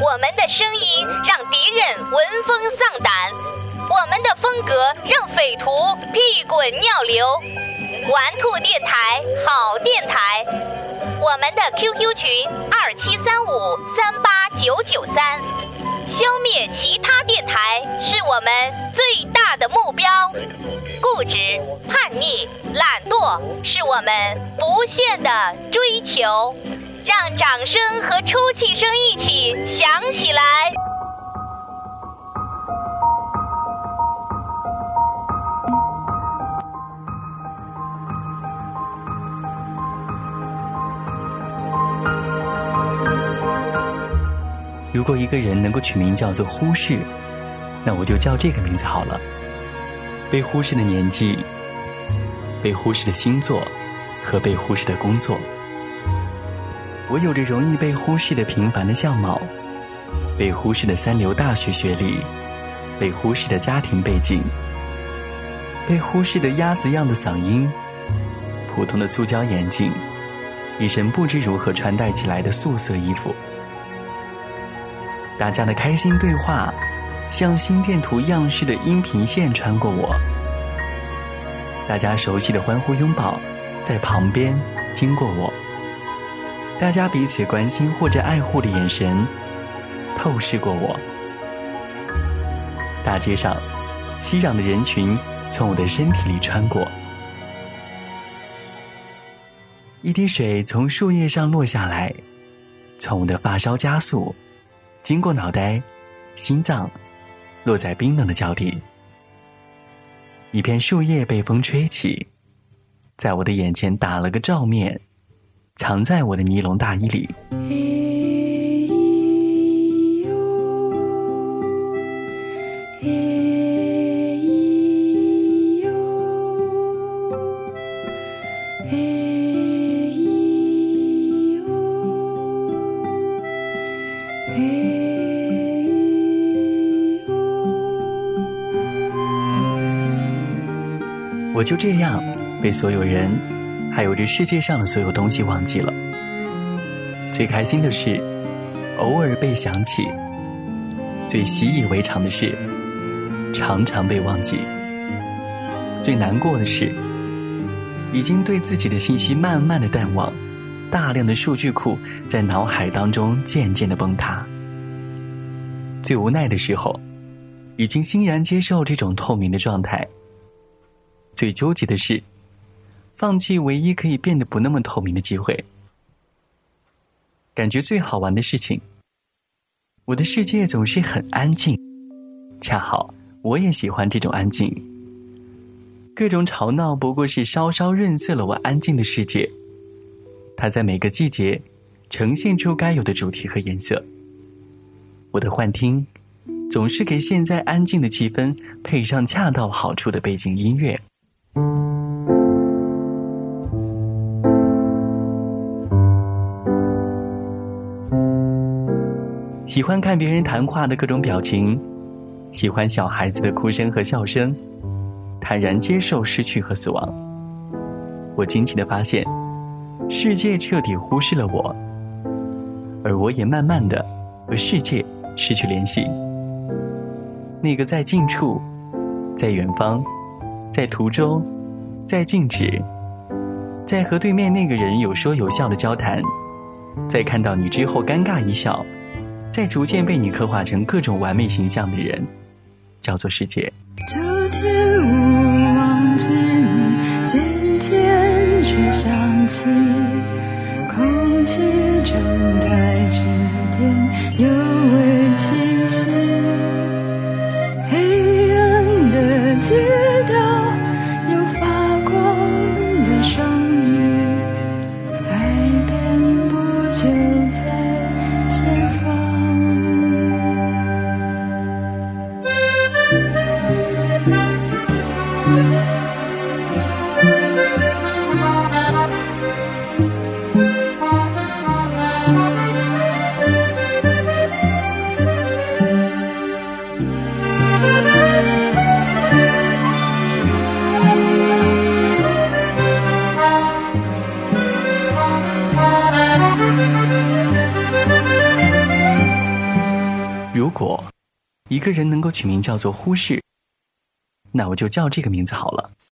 我们的声音让敌人闻风丧胆，我们的风格让匪徒屁滚尿流。玩兔电台，好电台。我们的 QQ 群二七三五三八九九三。消灭其他电台是我们最大的目标。固执、叛逆、懒惰是我们不懈的追求。让掌声和出气声一起响起来！如果一个人能够取名叫做忽视，那我就叫这个名字好了。被忽视的年纪，被忽视的星座，和被忽视的工作。我有着容易被忽视的平凡的相貌，被忽视的三流大学学历，被忽视的家庭背景，被忽视的鸭子样的嗓音，普通的塑胶眼镜，一身不知如何穿戴起来的素色衣服。大家的开心对话，像心电图样式的音频线穿过我，大家熟悉的欢呼拥抱，在旁边经过我。大家彼此关心或者爱护的眼神，透视过我。大街上，熙攘的人群从我的身体里穿过。一滴水从树叶上落下来，从我的发梢加速，经过脑袋、心脏，落在冰冷的脚底。一片树叶被风吹起，在我的眼前打了个照面。藏在我的尼龙大衣里。我就这样被所有人。还有这世界上的所有东西忘记了。最开心的是，偶尔被想起；最习以为常的是，常常被忘记。最难过的是，已经对自己的信息慢慢的淡忘，大量的数据库在脑海当中渐渐的崩塌。最无奈的时候，已经欣然接受这种透明的状态。最纠结的是。放弃唯一可以变得不那么透明的机会，感觉最好玩的事情。我的世界总是很安静，恰好我也喜欢这种安静。各种吵闹不过是稍稍润色了我安静的世界，它在每个季节呈现出该有的主题和颜色。我的幻听总是给现在安静的气氛配上恰到好处的背景音乐。喜欢看别人谈话的各种表情，喜欢小孩子的哭声和笑声，坦然接受失去和死亡。我惊奇的发现，世界彻底忽视了我，而我也慢慢的和世界失去联系。那个在近处，在远方，在途中，在静止，在和对面那个人有说有笑的交谈，在看到你之后尴尬一笑。在逐渐被你刻画成各种完美形象的人，叫做世界。昨天我忘记你，今天却想起，空气中带着点幽微气息，就在一个人能够取名叫做忽视，那我就叫这个名字好了。